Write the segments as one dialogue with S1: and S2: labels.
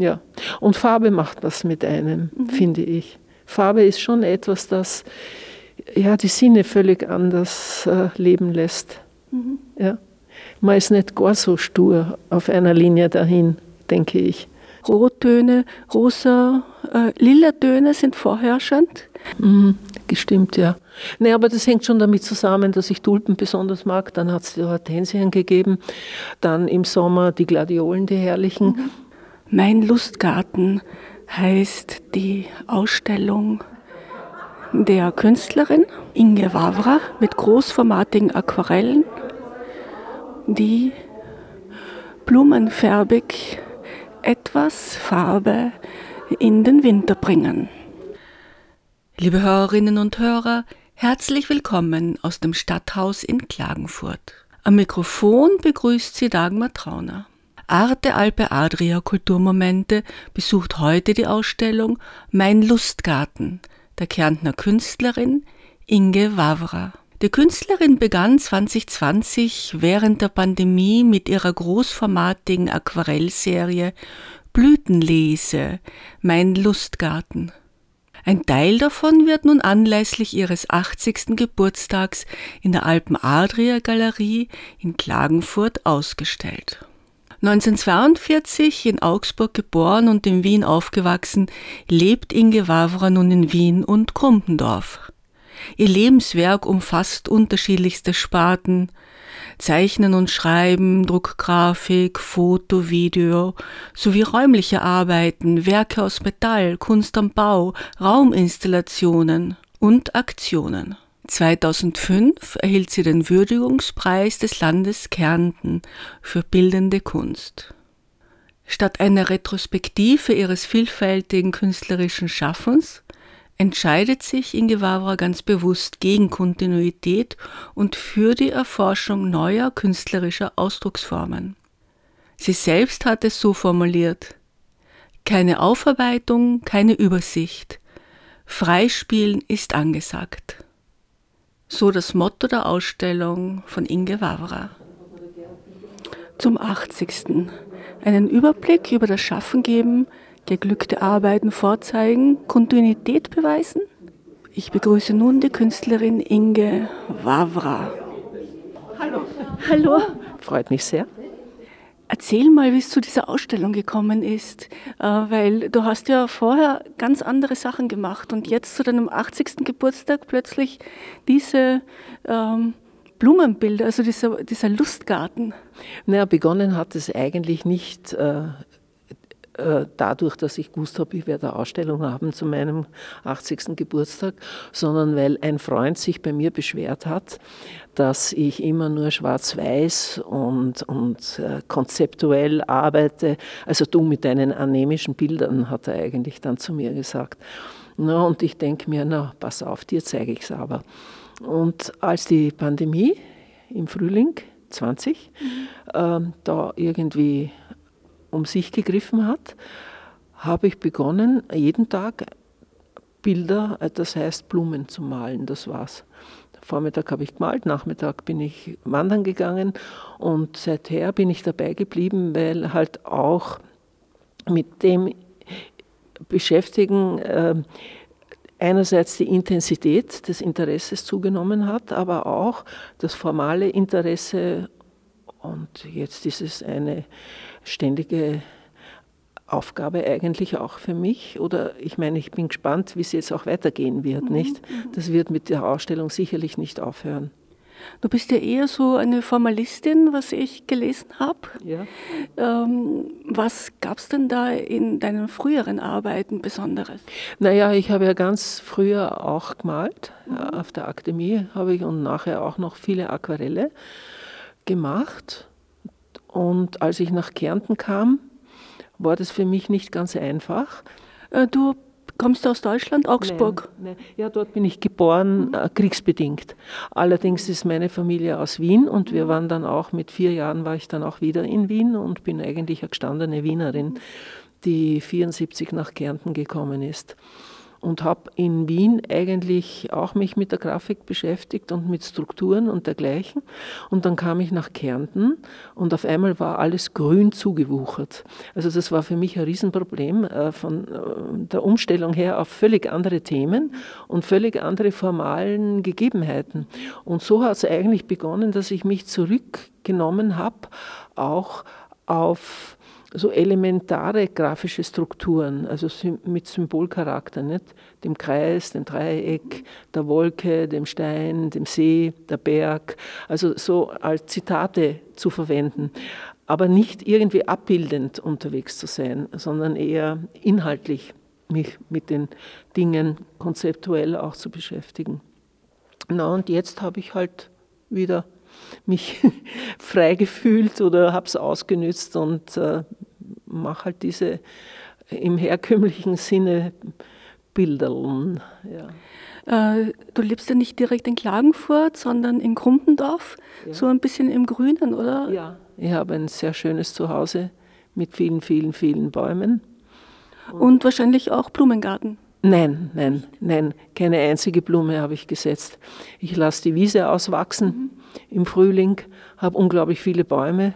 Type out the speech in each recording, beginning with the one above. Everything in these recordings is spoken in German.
S1: Ja, und Farbe macht was mit einem, mhm. finde ich. Farbe ist schon etwas, das ja, die Sinne völlig anders äh, leben lässt. Mhm. Ja. Man ist nicht gar so stur auf einer Linie dahin, denke ich.
S2: Rottöne, rosa, äh, lila Töne sind vorherrschend.
S1: Mhm, gestimmt, ja. Nee, aber das hängt schon damit zusammen, dass ich Tulpen besonders mag. Dann hat es die Hortensien gegeben. Dann im Sommer die Gladiolen, die herrlichen. Mhm.
S2: Mein Lustgarten heißt die Ausstellung der Künstlerin Inge Wawra mit großformatigen Aquarellen, die blumenfärbig etwas Farbe in den Winter bringen.
S3: Liebe Hörerinnen und Hörer, herzlich willkommen aus dem Stadthaus in Klagenfurt. Am Mikrofon begrüßt Sie Dagmar Trauner. Arte Alpe Adria Kulturmomente besucht heute die Ausstellung Mein Lustgarten der Kärntner Künstlerin Inge Wawra. Die Künstlerin begann 2020 während der Pandemie mit ihrer großformatigen Aquarellserie Blütenlese, mein Lustgarten. Ein Teil davon wird nun anlässlich ihres 80. Geburtstags in der Alpen Adria Galerie in Klagenfurt ausgestellt. 1942 in Augsburg geboren und in Wien aufgewachsen, lebt Inge Wawra nun in Wien und Krumpendorf. Ihr Lebenswerk umfasst unterschiedlichste Sparten, Zeichnen und Schreiben, Druckgrafik, Foto, Video sowie räumliche Arbeiten, Werke aus Metall, Kunst am Bau, Rauminstallationen und Aktionen. 2005 erhielt sie den Würdigungspreis des Landes Kärnten für bildende Kunst. Statt einer Retrospektive ihres vielfältigen künstlerischen Schaffens entscheidet sich Inge Wawra ganz bewusst gegen Kontinuität und für die Erforschung neuer künstlerischer Ausdrucksformen. Sie selbst hat es so formuliert Keine Aufarbeitung, keine Übersicht. Freispielen ist angesagt. So das Motto der Ausstellung von Inge Wawra. Zum 80. Einen Überblick über das Schaffen geben, geglückte Arbeiten vorzeigen, Kontinuität beweisen. Ich begrüße nun die Künstlerin Inge Wawra.
S1: Hallo. Hallo. Freut mich sehr.
S2: Erzähl mal, wie es zu dieser Ausstellung gekommen ist, äh, weil du hast ja vorher ganz andere Sachen gemacht und jetzt zu deinem 80. Geburtstag plötzlich diese ähm, Blumenbilder, also dieser, dieser Lustgarten.
S1: Naja, begonnen hat es eigentlich nicht äh, dadurch, dass ich gewusst habe, ich werde eine Ausstellung haben zu meinem 80. Geburtstag, sondern weil ein Freund sich bei mir beschwert hat, dass ich immer nur schwarz-weiß und, und äh, konzeptuell arbeite. Also du mit deinen anemischen Bildern, hat er eigentlich dann zu mir gesagt. Na, und ich denke mir, na, pass auf, dir zeige ich es aber. Und als die Pandemie im Frühling 20 mhm. äh, da irgendwie um sich gegriffen hat, habe ich begonnen, jeden Tag Bilder, das heißt Blumen zu malen. Das war's. Vormittag habe ich gemalt, Nachmittag bin ich wandern gegangen und seither bin ich dabei geblieben, weil halt auch mit dem Beschäftigen äh, einerseits die Intensität des Interesses zugenommen hat, aber auch das formale Interesse und jetzt ist es eine ständige Aufgabe eigentlich auch für mich. Oder ich meine, ich bin gespannt, wie es jetzt auch weitergehen wird, mhm. nicht? Mhm. Das wird mit der Ausstellung sicherlich nicht aufhören.
S2: Du bist ja eher so eine Formalistin, was ich gelesen habe.
S1: Ja.
S2: Ähm, was gab es denn da in deinen früheren Arbeiten Besonderes?
S1: Naja, ich habe ja ganz früher auch gemalt. Mhm. Auf der Akademie habe ich und nachher auch noch viele Aquarelle gemacht. Und als ich nach Kärnten kam, war das für mich nicht ganz einfach.
S2: Äh, du
S3: kommst aus Deutschland, Augsburg?
S1: Nein, nein. Ja, dort bin ich geboren, äh, kriegsbedingt. Allerdings ist meine Familie aus Wien und wir waren dann auch, mit vier Jahren war ich dann auch wieder in Wien und bin eigentlich eine gestandene Wienerin, die 74 nach Kärnten gekommen ist und habe in Wien eigentlich auch mich mit der Grafik beschäftigt und mit Strukturen und dergleichen. Und dann kam ich nach Kärnten und auf einmal war alles grün zugewuchert. Also das war für mich ein Riesenproblem äh, von äh, der Umstellung her auf völlig andere Themen und völlig andere formalen Gegebenheiten. Und so hat es eigentlich begonnen, dass ich mich zurückgenommen habe, auch auf so elementare grafische Strukturen, also mit Symbolcharakter, nicht? dem Kreis, dem Dreieck, der Wolke, dem Stein, dem See, der Berg, also so als Zitate zu verwenden, aber nicht irgendwie abbildend unterwegs zu sein, sondern eher inhaltlich mich mit den Dingen konzeptuell auch zu beschäftigen. Na und jetzt habe ich halt wieder mich frei gefühlt oder habe es ausgenützt und äh, mache halt diese im herkömmlichen Sinne Bilderln.
S3: Ja. Äh, du lebst ja nicht direkt in Klagenfurt, sondern in Grumpendorf, ja. so ein bisschen im Grünen, oder?
S1: Ja, ich habe ein sehr schönes Zuhause mit vielen, vielen, vielen Bäumen.
S3: Und, Und wahrscheinlich auch Blumengarten.
S1: Nein, nein, nein, keine einzige Blume habe ich gesetzt. Ich lasse die Wiese auswachsen mhm. im Frühling, habe unglaublich viele Bäume,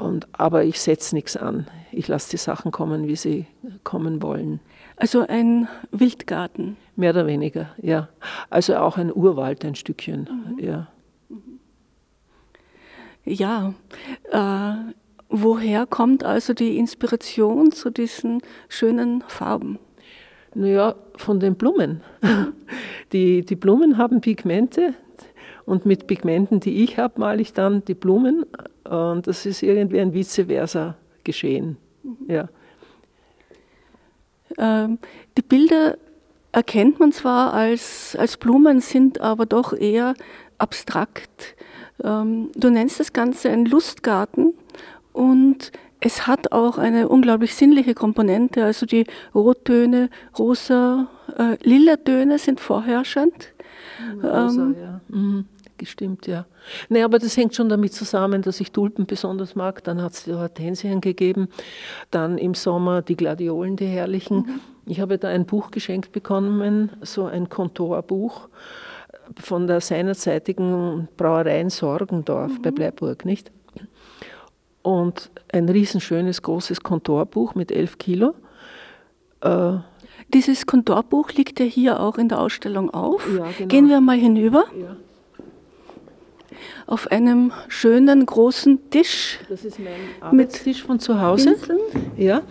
S1: und, aber ich setze nichts an. Ich lasse die Sachen kommen, wie sie kommen wollen.
S3: Also ein Wildgarten?
S1: Mehr oder weniger, ja. Also auch ein Urwald, ein Stückchen, mhm. ja.
S3: Ja, äh, woher kommt also die Inspiration zu diesen schönen Farben?
S1: Naja, von den Blumen. Die, die Blumen haben Pigmente und mit Pigmenten, die ich habe, male ich dann die Blumen und das ist irgendwie ein vice versa geschehen. Ja.
S3: Ähm, die Bilder erkennt man zwar als, als Blumen, sind aber doch eher abstrakt. Ähm, du nennst das Ganze ein Lustgarten und es hat auch eine unglaublich sinnliche Komponente, also die Rottöne, rosa, äh, lila Töne sind vorherrschend.
S1: Rosa, ähm, ja. Mhm, gestimmt, ja. Nee, aber das hängt schon damit zusammen, dass ich Tulpen besonders mag. Dann hat es die Hortensien gegeben. Dann im Sommer die Gladiolen, die herrlichen. Mhm. Ich habe da ein Buch geschenkt bekommen, so ein Kontorbuch von der seinerzeitigen Brauerei in Sorgendorf mhm. bei Bleiburg, nicht? und ein riesenschönes, großes Kontorbuch mit elf Kilo.
S3: Äh, Dieses Kontorbuch liegt ja hier auch in der Ausstellung auf.
S1: Ja, genau.
S3: Gehen wir mal hinüber. Ja auf einem schönen großen Tisch.
S1: Das ist mein Arbeitstisch von zu Hause. Ja,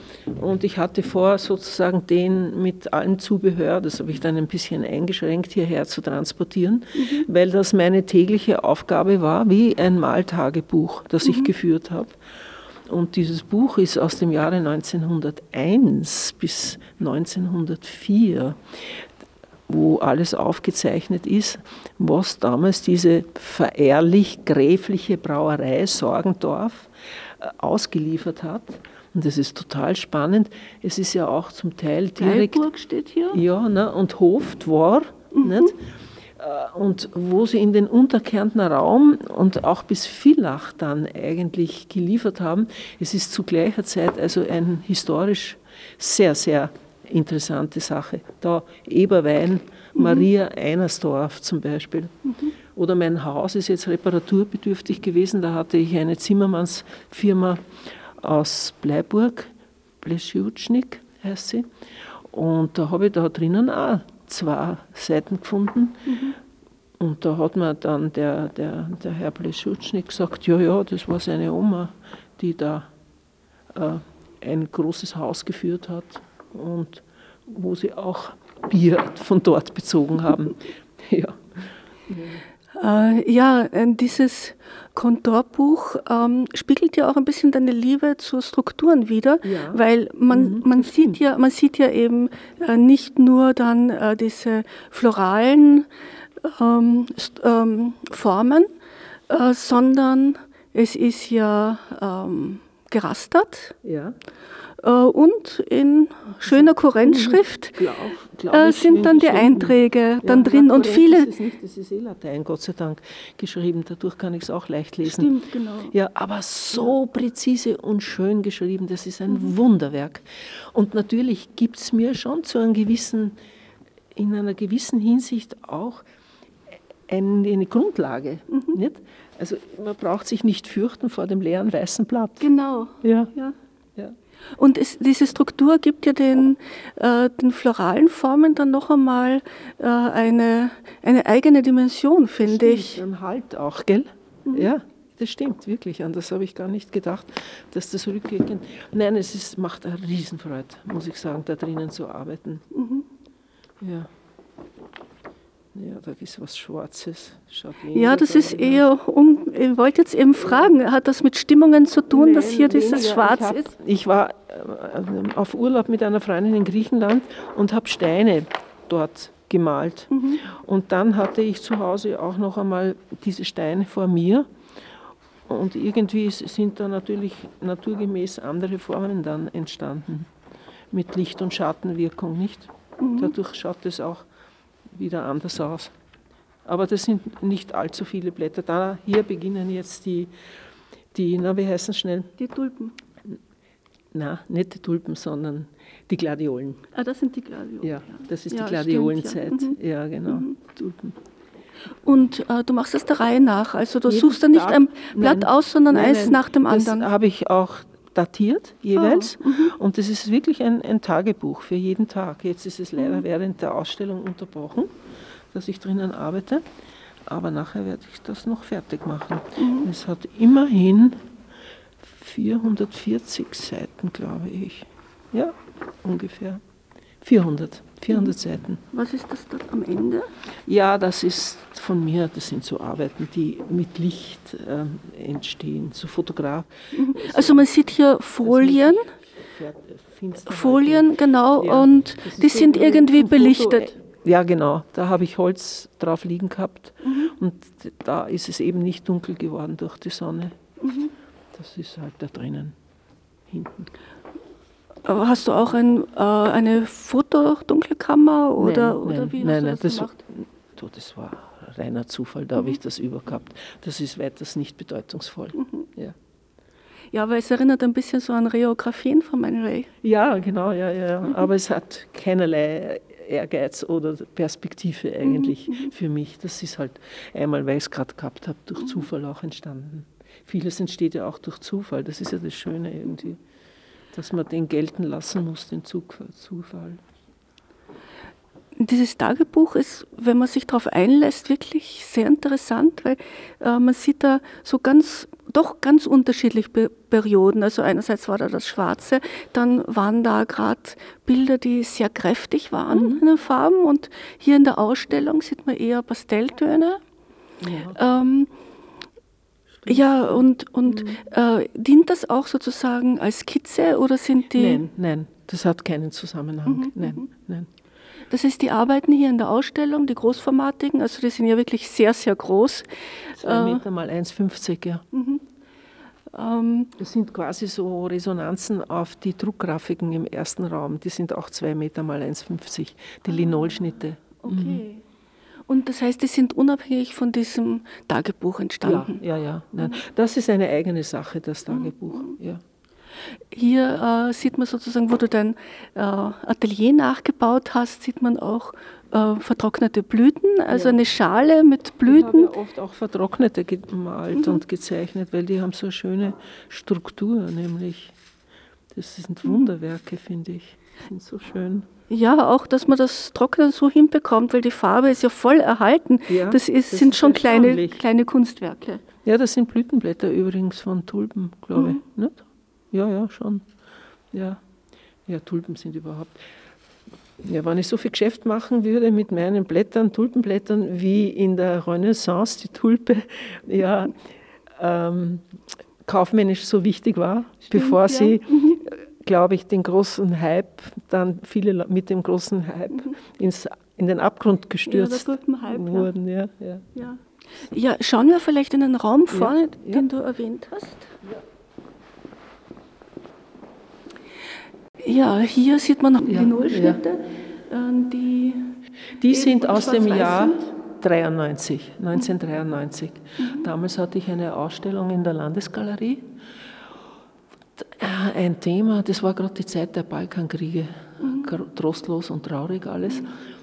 S1: und ich hatte vor, sozusagen den mit allem Zubehör, das habe ich dann ein bisschen eingeschränkt, hierher zu transportieren, mhm. weil das meine tägliche Aufgabe war, wie ein Maltagebuch, das ich mhm. geführt habe. Und dieses Buch ist aus dem Jahre 1901 bis 1904 wo alles aufgezeichnet ist, was damals diese verehrlich-gräfliche Brauerei Sorgendorf äh, ausgeliefert hat. Und das ist total spannend. Es ist ja auch zum Teil direkt.
S3: Teilburg steht hier.
S1: Ja, ne, und Hoftwar. Mhm. Nicht? Äh, und wo sie in den Unterkärntner Raum und auch bis Villach dann eigentlich geliefert haben. Es ist zu gleicher Zeit also ein historisch sehr, sehr interessante Sache. Da Eberwein, mhm. Maria Einersdorf zum Beispiel. Mhm. Oder mein Haus ist jetzt reparaturbedürftig gewesen. Da hatte ich eine Zimmermannsfirma aus Bleiburg, Bleschiutschnik heißt sie. Und da habe ich da drinnen auch zwei Seiten gefunden. Mhm. Und da hat mir dann der, der, der Herr Bleschutschnik gesagt, ja, ja, das war seine Oma, die da äh, ein großes Haus geführt hat und wo sie auch Bier von dort bezogen haben.
S3: ja. Äh, ja, äh, dieses Kontorbuch ähm, spiegelt ja auch ein bisschen deine Liebe zu Strukturen wider, ja. weil man, mhm, man, sieht ja, man sieht ja eben äh, nicht nur dann äh, diese floralen ähm, ähm, Formen, äh, sondern es ist ja ähm, gerastert
S1: Ja.
S3: äh, und in schöner Kurrentschrift
S1: Glaub, glaub
S3: äh, sind dann die
S1: geschrieben.
S3: Einträge dann
S1: Ja,
S3: drin und viele.
S1: ist es nicht, das ist eh Latein, Gott sei Dank, geschrieben. Dadurch kann ich es auch leicht lesen.
S3: Stimmt, genau.
S1: Ja, aber so präzise und schön geschrieben, das ist ein
S3: Mhm.
S1: Wunderwerk. Und natürlich gibt es mir schon zu einem gewissen, in einer gewissen Hinsicht auch eine, eine Grundlage.
S3: Mhm.
S1: Nicht? Also man braucht sich nicht fürchten vor dem leeren weißen Blatt.
S3: Genau.
S1: Ja.
S3: Ja.
S1: Ja.
S3: Und es, diese Struktur gibt ja den, äh, den floralen Formen dann noch einmal äh, eine, eine eigene Dimension, finde ich.
S1: Ein Halt auch, gell?
S3: Mhm.
S1: Ja, das stimmt, wirklich. An das habe ich gar nicht gedacht, dass das rückwirkend. Nein, es ist, macht eine Riesenfreude, muss ich sagen, da drinnen zu arbeiten.
S3: Mhm.
S1: Ja. Ja, da ist was Schwarzes. Schaut
S3: Ja, das ist eher, um, ich wollte jetzt eben fragen, hat das mit Stimmungen zu tun, dass
S1: Nein,
S3: hier dieses
S1: weniger.
S3: Schwarz
S1: ich hab,
S3: ist?
S1: Ich war äh, auf Urlaub mit einer Freundin in Griechenland und habe Steine dort gemalt.
S3: Mhm.
S1: Und dann hatte ich zu Hause auch noch einmal diese Steine vor mir. Und irgendwie sind da natürlich naturgemäß andere Formen dann entstanden. Mit Licht- und Schattenwirkung, nicht?
S3: Mhm.
S1: Dadurch schaut es auch wieder anders aus. Aber das sind nicht allzu viele Blätter. Da, hier beginnen jetzt die, die na, wie heißen schnell?
S3: Die Tulpen.
S1: Na, nicht die Tulpen, sondern die Gladiolen.
S3: Ah, das sind die Gladiolen.
S1: Ja, das ist
S3: Ja,
S1: die Gladiolenzeit.
S3: ja. Mhm.
S1: Ja, genau. Tulpen.
S3: Und äh, du machst das der Reihe nach. Also du
S1: Jeden
S3: suchst dann nicht
S1: Tag-
S3: ein Blatt
S1: Nein,
S3: aus, sondern
S1: nein,
S3: eins
S1: nein,
S3: nach dem
S1: das
S3: anderen.
S1: habe ich auch datiert jeweils.
S3: Ah, mhm.
S1: Und das ist wirklich ein, ein Tagebuch für jeden Tag. Jetzt ist es
S3: Mhm.
S1: leider während der Ausstellung unterbrochen, dass ich drinnen arbeite. Aber nachher werde ich das noch fertig machen.
S3: Mhm.
S1: Es hat immerhin 440 Seiten, glaube ich. Ja, ungefähr. 400, 400 Seiten.
S3: Was ist das dort am Ende?
S1: Ja, das ist von mir, das sind so Arbeiten, die mit Licht ähm, entstehen, so Fotograf.
S3: Also man sieht hier Folien,
S1: Finsterhaltung.
S3: Folien, genau,
S1: Ja,
S3: und die
S1: so
S3: sind
S1: wie
S3: irgendwie belichtet.
S1: Ja, genau. Da habe ich Holz drauf liegen gehabt
S3: Mhm.
S1: und da ist es eben nicht dunkel geworden durch die Sonne.
S3: Mhm.
S1: Das ist halt da drinnen, hinten.
S3: Aber Hast du auch ein, äh, eine Fotodunkelkammer oder,
S1: nein,
S3: oder
S1: nein,
S3: wie
S1: nein, nein,
S3: das, gemacht?
S1: Du, das war reiner Zufall, da habe
S3: Mhm.
S1: ich das über gehabt. Das ist weiters nicht bedeutungsvoll.
S3: Mhm.
S1: Ja.
S3: Ja, weil es erinnert ein bisschen so an Reografien von Man Ray.
S1: Ja, genau, ja, ja. ja. Aber es hat keinerlei Ehrgeiz oder Perspektive eigentlich für mich. Das ist halt einmal, weil ich es gerade gehabt habe, durch Zufall auch entstanden. Vieles entsteht ja auch durch Zufall. Das ist ja das Schöne irgendwie, dass man den gelten lassen muss, den Zufall.
S3: Dieses Tagebuch ist, wenn man sich darauf einlässt, wirklich sehr interessant, weil äh, man sieht da so ganz, doch ganz unterschiedliche Pe- Perioden. Also einerseits war da das Schwarze, dann waren da gerade Bilder, die sehr kräftig waren in den Farben und hier in der Ausstellung sieht man eher Pastelltöne. Ähm, ja, und, und äh, dient das auch sozusagen als Skizze oder sind die...
S1: Nein, nein, das hat keinen Zusammenhang. Nein, nein.
S3: Das heißt, die Arbeiten hier in der Ausstellung, die großformatigen, also die sind ja wirklich sehr, sehr groß.
S1: Zwei Meter mal 1,50, ja.
S3: Ähm,
S1: Das sind quasi so Resonanzen auf die Druckgrafiken im ersten Raum. Die sind auch zwei Meter mal 1,50. Die Linolschnitte.
S3: okay. Und das heißt, die sind unabhängig von diesem Tagebuch
S1: Ja,
S3: entstanden.
S1: ja, ja. Nein. Das ist eine eigene Sache, das Tagebuch. Ja.
S3: Hier äh, sieht man sozusagen, wo du dein äh, Atelier nachgebaut hast, sieht man auch äh, vertrocknete Blüten, also eine Schale mit
S1: Ich
S3: Blüten.
S1: habe ja oft auch Vertrocknete gemalt und gezeichnet, weil die haben so eine schöne Struktur, nämlich. Das sind Wunderwerke, finde ich. Sind so schön.
S3: Ja, auch, dass man das Trocknen so hinbekommt, weil die Farbe ist ja voll erhalten.
S1: Ja,
S3: das, ist,
S1: das
S3: sind
S1: ist
S3: schon kleine, kleine Kunstwerke.
S1: Ja, das sind Blütenblätter übrigens von Tulpen, glaube ich. Nicht? Ja, ja, schon. Ja. ja, Tulpen sind überhaupt. Ja, wenn ich so viel Geschäft machen würde mit meinen Blättern, Tulpenblättern, wie in der Renaissance die Tulpe ja, ähm, kaufmännisch so wichtig war, bevor
S3: ja.
S1: sie, glaube ich, den großen Hype, dann viele Le- mit dem großen Hype ins, in den Abgrund gestürzt
S3: ja.
S1: wurden. Ja, ja.
S3: Ja. ja, schauen wir vielleicht in den Raum vorne, den du erwähnt hast. Ja, hier sieht man noch
S1: Ja,
S3: Linolschnitte, äh, die
S1: Die sind aus dem Jahr
S3: sind?
S1: 93, 1993. Damals hatte ich eine Ausstellung in der Landesgalerie. Äh, Ein Thema, das war gerade die Zeit der Balkankriege, Gr- trostlos und traurig alles.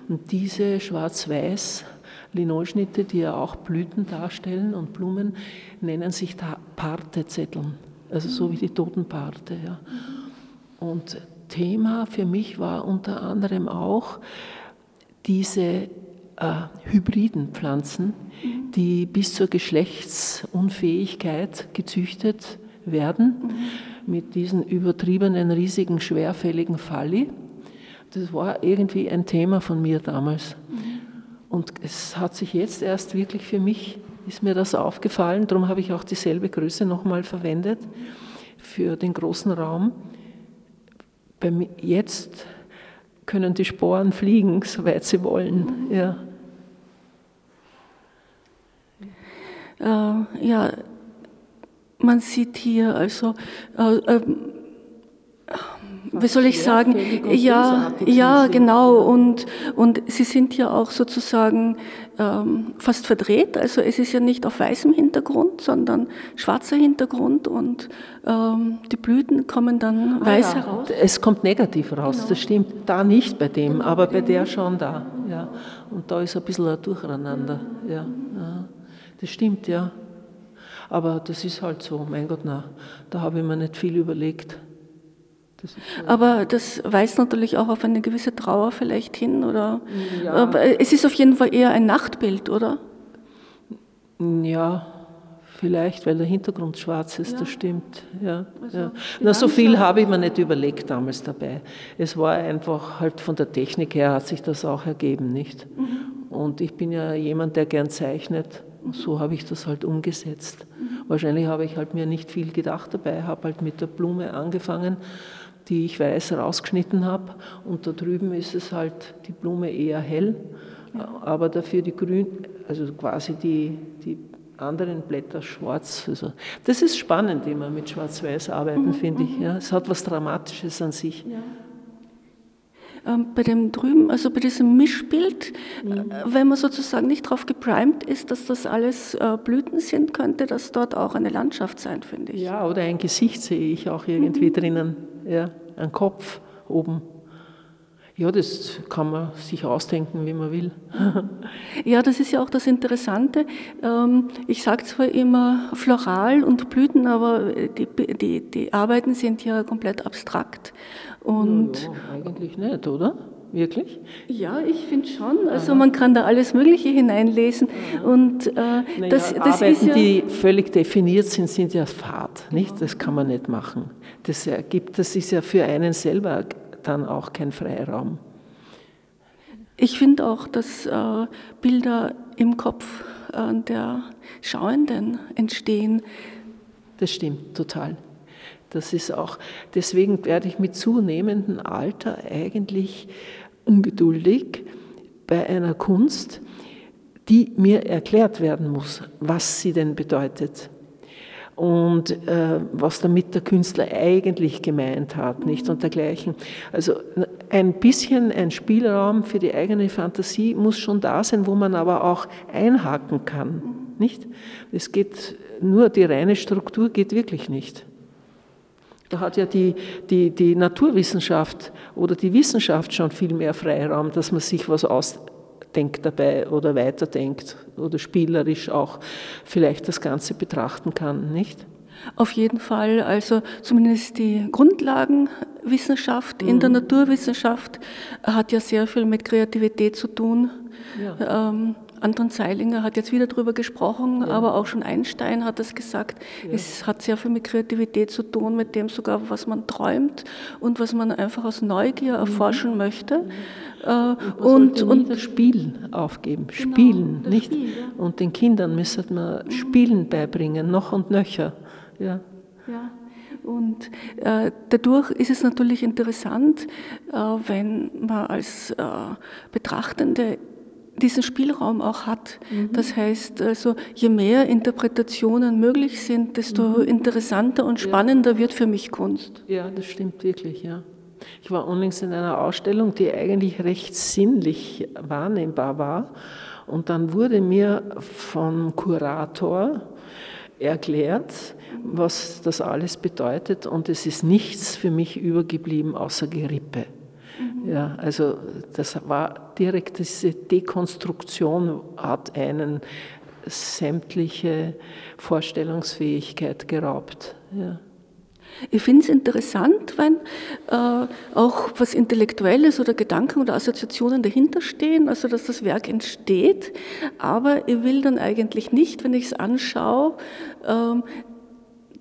S1: Und diese schwarz-weiß Linolschnitte, die ja auch Blüten darstellen und Blumen, nennen sich da Partezetteln, also so wie die Totenparte. Ja. Und Thema für mich war unter anderem auch diese äh, hybriden Pflanzen, die bis zur Geschlechtsunfähigkeit gezüchtet werden, mit diesen übertriebenen, riesigen, schwerfälligen Falli. Das war irgendwie ein Thema von mir damals. Und es hat sich jetzt erst wirklich für mich, ist mir das aufgefallen, darum habe ich auch dieselbe Größe nochmal verwendet für den großen Raum. Jetzt können die Sporen fliegen, soweit sie wollen. Ja.
S3: Äh, ja, man sieht hier also, äh, ähm, wie soll ich sagen, ja, ja, genau, und, und sie sind ja auch sozusagen ähm, fast verdreht, also es ist ja nicht auf weißem Hintergrund, sondern schwarzer Hintergrund und ähm, die Blüten kommen dann weiß
S1: ja,
S3: heraus.
S1: Es kommt negativ raus, das stimmt. Da nicht bei dem, aber bei der schon da. Ja. Und da ist ein bisschen ein Durcheinander. Ja. Ja. Das stimmt, ja. Aber das ist halt so, mein Gott, na, da habe ich mir nicht viel überlegt. Das.
S3: Aber das weist natürlich auch auf eine gewisse Trauer vielleicht hin, oder? Aber es ist auf jeden Fall eher ein Nachtbild, oder?
S1: Ja, vielleicht, weil der Hintergrund schwarz ist, das stimmt. Ja, ja. Na, so viel habe ich mir nicht überlegt damals dabei. Es war einfach halt von der Technik her hat sich das auch ergeben, nicht? Und ich bin ja jemand, der gern zeichnet. So habe ich das halt umgesetzt. Wahrscheinlich habe ich halt mir nicht viel gedacht dabei, habe halt mit der Blume angefangen, die ich weiß rausgeschnitten habe. Und da drüben ist es halt die Blume eher hell, aber dafür die grün, also quasi die, die anderen Blätter schwarz. Also das ist spannend, immer mit Schwarz-Weiß arbeiten, finde ich. Ja. Es hat was Dramatisches an sich.
S3: Ähm, bei dem drüben, also bei diesem Mischbild, äh, wenn man sozusagen nicht darauf geprimed ist, dass das alles äh, Blüten sind, könnte das dort auch eine Landschaft sein, finde ich.
S1: Ja, oder ein Gesicht sehe ich auch irgendwie drinnen. Ja, ein Kopf oben. Ja, das kann man sich ausdenken, wie man will.
S3: Ja, das ist ja auch das Interessante. Ähm, Ich sage zwar immer floral und Blüten, aber die, die, die Arbeiten sind ja komplett abstrakt. Und
S1: Ja, eigentlich nicht, oder? Wirklich?
S3: ja, ich finde schon. Also man kann da alles Mögliche hineinlesen. Und äh,
S1: Naja,
S3: das, das
S1: Arbeiten,
S3: ist ja,
S1: die völlig definiert sind, sind ja fad, nicht? Das kann man nicht machen. Das ergibt, das ist ja für einen selber dann auch kein Freiraum.
S3: Ich finde auch, dass äh, Bilder im Kopf äh, der Schauenden entstehen.
S1: Das stimmt total. Das ist auch, deswegen werde ich mit zunehmendem Alter eigentlich ungeduldig bei einer Kunst, die mir erklärt werden muss, was sie denn bedeutet und äh, was damit der Künstler eigentlich gemeint hat, nicht und dergleichen. Also ein bisschen ein Spielraum für die eigene Fantasie muss schon da sein, wo man aber auch einhaken kann, nicht? Es geht nur die reine Struktur geht wirklich nicht. Da hat ja die, die, die Naturwissenschaft oder die Wissenschaft schon viel mehr Freiraum, dass man sich was ausdenkt dabei oder weiterdenkt oder spielerisch auch vielleicht das Ganze betrachten kann, nicht?
S3: Auf jeden Fall, also zumindest die Grundlagenwissenschaft in der Naturwissenschaft hat ja sehr viel mit Kreativität zu tun. Ähm, Anton Zeilinger hat jetzt wieder darüber gesprochen, aber auch schon Einstein hat das gesagt. Es hat sehr viel mit Kreativität zu tun, mit dem sogar, was man träumt und was man einfach aus Neugier erforschen möchte. Äh,
S1: Man
S3: und, und
S1: das Spiel aufgeben, spielen,
S3: das
S1: nicht?
S3: Spiel, ja.
S1: Und den Kindern müsste man Spielen beibringen, noch und nöcher. Ja.
S3: Ja, und äh, dadurch ist es natürlich interessant, äh, wenn man als äh, Betrachtende diesen Spielraum auch hat. Das heißt, also, je mehr Interpretationen möglich sind, desto interessanter und spannender wird für mich Kunst.
S1: ja, das stimmt wirklich, ja. Ich war unlängst in einer Ausstellung, die eigentlich recht sinnlich wahrnehmbar war. Und dann wurde mir vom Kurator erklärt, was das alles bedeutet. Und es ist nichts für mich übergeblieben außer Gerippe. Ja, also das war direkt, diese Dekonstruktion hat einen sämtliche Vorstellungsfähigkeit geraubt. Ja.
S3: Ich finde es interessant, wenn äh, auch was Intellektuelles oder Gedanken oder Assoziationen dahinter stehen, also dass das Werk entsteht. Aber ich will dann eigentlich nicht, wenn ich es anschaue, ähm,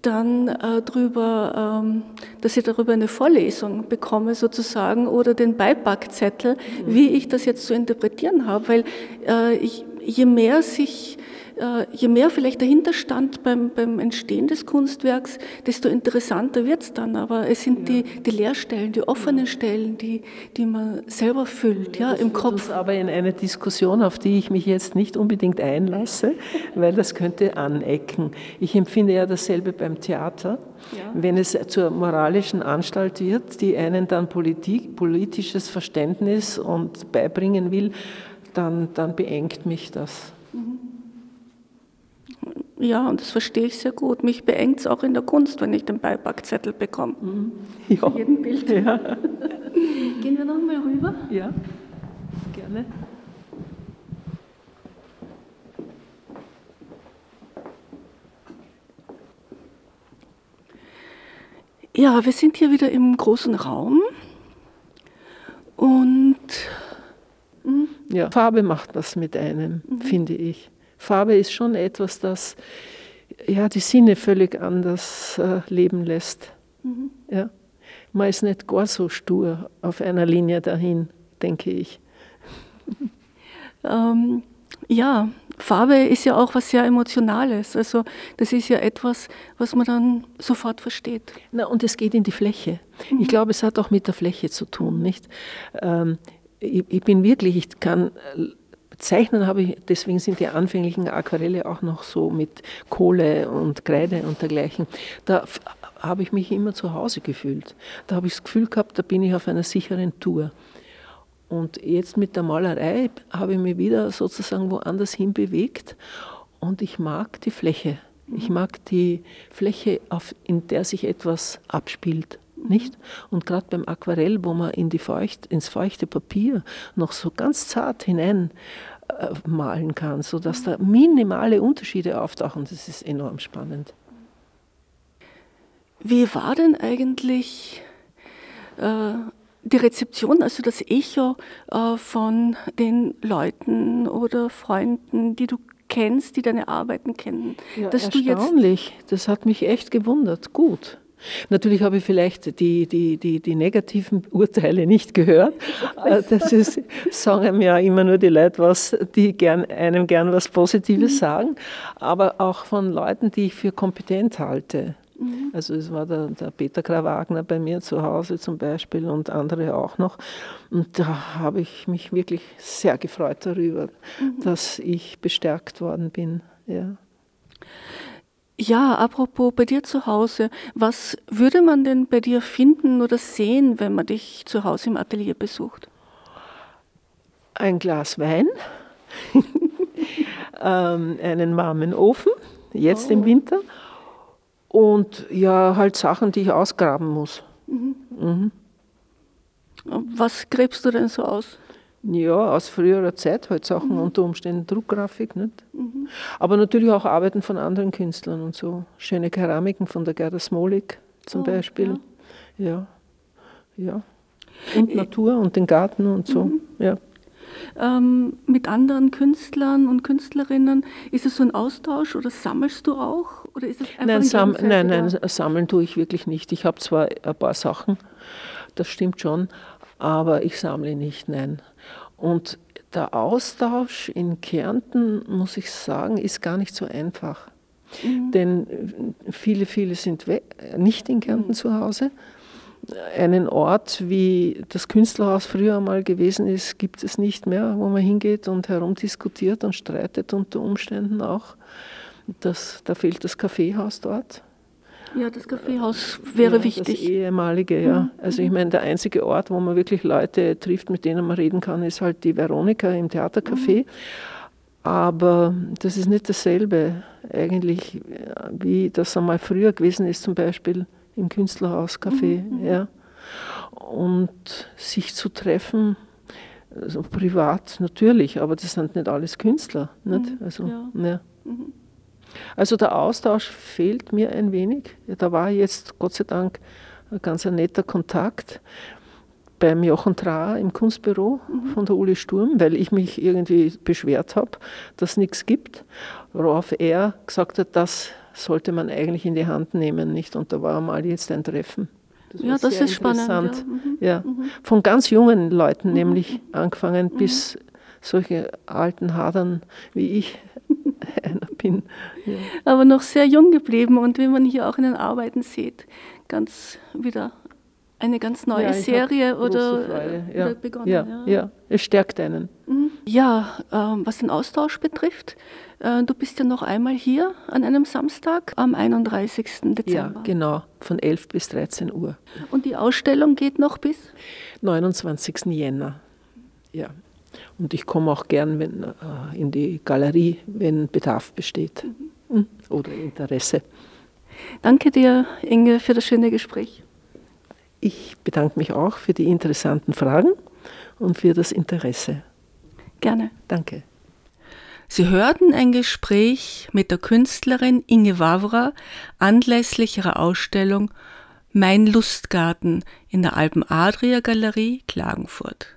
S3: dann äh, drüber, ähm, dass ich darüber eine Vorlesung bekomme sozusagen oder den Beipackzettel, mhm. wie ich das jetzt zu interpretieren habe, weil äh, ich, je mehr sich je mehr vielleicht dahinter stand beim, beim Entstehen des Kunstwerks, desto interessanter wird es dann. Aber es sind ja. die, die Leerstellen, die offenen Stellen, die, die man selber füllt ja, im Kopf.
S1: Das aber in eine Diskussion, auf die ich mich jetzt nicht unbedingt einlasse, weil das könnte anecken. Ich empfinde ja dasselbe beim Theater. Ja. Wenn es zur moralischen Anstalt wird, die einen dann Politik, politisches Verständnis und beibringen will, dann, dann beengt mich das. Mhm.
S3: Ja, und das verstehe ich sehr gut. Mich beengt es auch in der Kunst, wenn ich den Beipackzettel bekomme. Mhm.
S1: Ja. Jeden Bild. Ja.
S3: Gehen wir noch mal rüber?
S1: Ja, gerne.
S3: Ja, wir sind hier wieder im großen Raum und
S1: hm? ja, Farbe macht was mit einem, mhm. finde ich. Farbe ist schon etwas, das ja, die Sinne völlig anders äh, leben lässt. Mhm. Ja. Man ist nicht gar so stur auf einer Linie dahin, denke ich.
S3: ähm, ja, Farbe ist ja auch was sehr Emotionales. Also das ist ja etwas, was man dann sofort versteht.
S1: Na, und es geht in die Fläche. Mhm. Ich glaube, es hat auch mit der Fläche zu tun, nicht? Ähm, ich, ich, bin wirklich, ich kann Zeichnen habe ich, deswegen sind die anfänglichen Aquarelle auch noch so mit Kohle und Kreide und dergleichen. Da habe ich mich immer zu Hause gefühlt. Da habe ich das Gefühl gehabt, da bin ich auf einer sicheren Tour. Und jetzt mit der Malerei habe ich mich wieder sozusagen woanders hin bewegt und ich mag die Fläche. Ich mag die Fläche, auf, in der sich etwas abspielt. Nicht? Und gerade beim Aquarell, wo man in die Feucht, ins feuchte Papier noch so ganz zart hinein äh, malen kann, sodass da minimale Unterschiede auftauchen, das ist enorm spannend.
S3: Wie war denn eigentlich äh, die Rezeption, also das Echo äh, von den Leuten oder Freunden, die du kennst, die deine Arbeiten kennen?
S1: Ja, dass erstaunlich, das hat mich echt gewundert. Gut. Natürlich habe ich vielleicht die, die, die, die negativen Urteile nicht gehört. Äh, das ist, sagen mir ja immer nur die Leute was, die gern, einem gern was Positives mhm. sagen, aber auch von Leuten, die ich für kompetent halte. Mhm. Also es war der, der Peter Krawagner bei mir zu Hause zum Beispiel und andere auch noch. Und da habe ich mich wirklich sehr gefreut darüber, mhm. dass ich bestärkt worden bin. Ja.
S3: Ja, apropos bei dir zu Hause, was würde man denn bei dir finden oder sehen, wenn man dich zu Hause im Atelier besucht?
S1: Ein Glas Wein, ähm, einen warmen Ofen, jetzt oh. im Winter, und ja, halt Sachen, die ich ausgraben muss. Mhm. Mhm.
S3: Was gräbst du denn so aus?
S1: Ja, aus früherer Zeit halt Sachen mhm. unter Umständen Druckgrafik, nicht? Mhm. Aber natürlich auch Arbeiten von anderen Künstlern und so. Schöne Keramiken von der Gerda Smolik zum oh, Beispiel. Ja. ja. ja. Und äh, Natur und den Garten und so. Mhm. Ja.
S3: Ähm, mit anderen Künstlern und Künstlerinnen, ist es so ein Austausch oder sammelst du auch? Oder ist es
S1: nein, sam nein, nein, sammeln tue ich wirklich nicht. Ich habe zwar ein paar Sachen, das stimmt schon, aber ich sammle nicht, nein. Und der Austausch in Kärnten, muss ich sagen, ist gar nicht so einfach. Mhm. Denn viele, viele sind nicht in Kärnten mhm. zu Hause. Einen Ort, wie das Künstlerhaus früher mal gewesen ist, gibt es nicht mehr, wo man hingeht und herumdiskutiert und streitet unter Umständen auch. Das, da fehlt das Kaffeehaus dort.
S3: Ja, das Kaffeehaus wäre
S1: ja,
S3: wichtig.
S1: Das ehemalige, ja.
S3: Mhm.
S1: Also ich meine, der einzige Ort, wo man wirklich Leute trifft, mit denen man reden kann, ist halt die Veronika im Theatercafé.
S3: Mhm.
S1: Aber das ist nicht dasselbe eigentlich, wie das einmal früher gewesen ist, zum Beispiel im Künstlerhaus Café.
S3: Mhm.
S1: Ja. Und sich zu treffen, also privat natürlich, aber das sind nicht alles Künstler. Nicht? Also,
S3: ja.
S1: ja. Also der Austausch fehlt mir ein wenig. Da war jetzt Gott sei Dank ein ganz ein netter Kontakt beim Jochen Traher im Kunstbüro von der Uli Sturm, weil ich mich irgendwie beschwert habe, dass es nichts gibt, worauf er gesagt hat, das sollte man eigentlich in die Hand nehmen, nicht? Und da war mal jetzt ein Treffen. war
S3: Ja, das ist spannend, ja. Mhm.
S1: Ja. Von ganz jungen Leuten nämlich angefangen bis solche alten Hadern wie ich einer bin. Ja.
S3: aber noch sehr jung geblieben und wie man hier auch in den Arbeiten sieht, ganz wieder eine ganz neue
S1: Ja,
S3: Serie oder
S1: ja.
S3: wieder begonnen.
S1: Ja, ja. es stärkt einen.
S3: Ja, ähm, was den Austausch betrifft, äh, du bist ja noch einmal hier an einem Samstag am 31.
S1: Ja,
S3: Dezember.
S1: genau, von 11 bis 13 Uhr.
S3: Und die Ausstellung geht noch bis?
S1: 29. Jänner. Ja. Und ich komme auch gern wenn, äh, in die Galerie, wenn Bedarf besteht Mhm. oder Interesse.
S3: Danke dir, Inge, für das schöne Gespräch.
S1: Ich bedanke mich auch für die interessanten Fragen und für das Interesse.
S3: Gerne.
S1: Danke.
S4: Sie hörten ein Gespräch mit der Künstlerin Inge Wawra anlässlich ihrer Ausstellung Mein Lustgarten in der Alpen Adria Galerie Klagenfurt.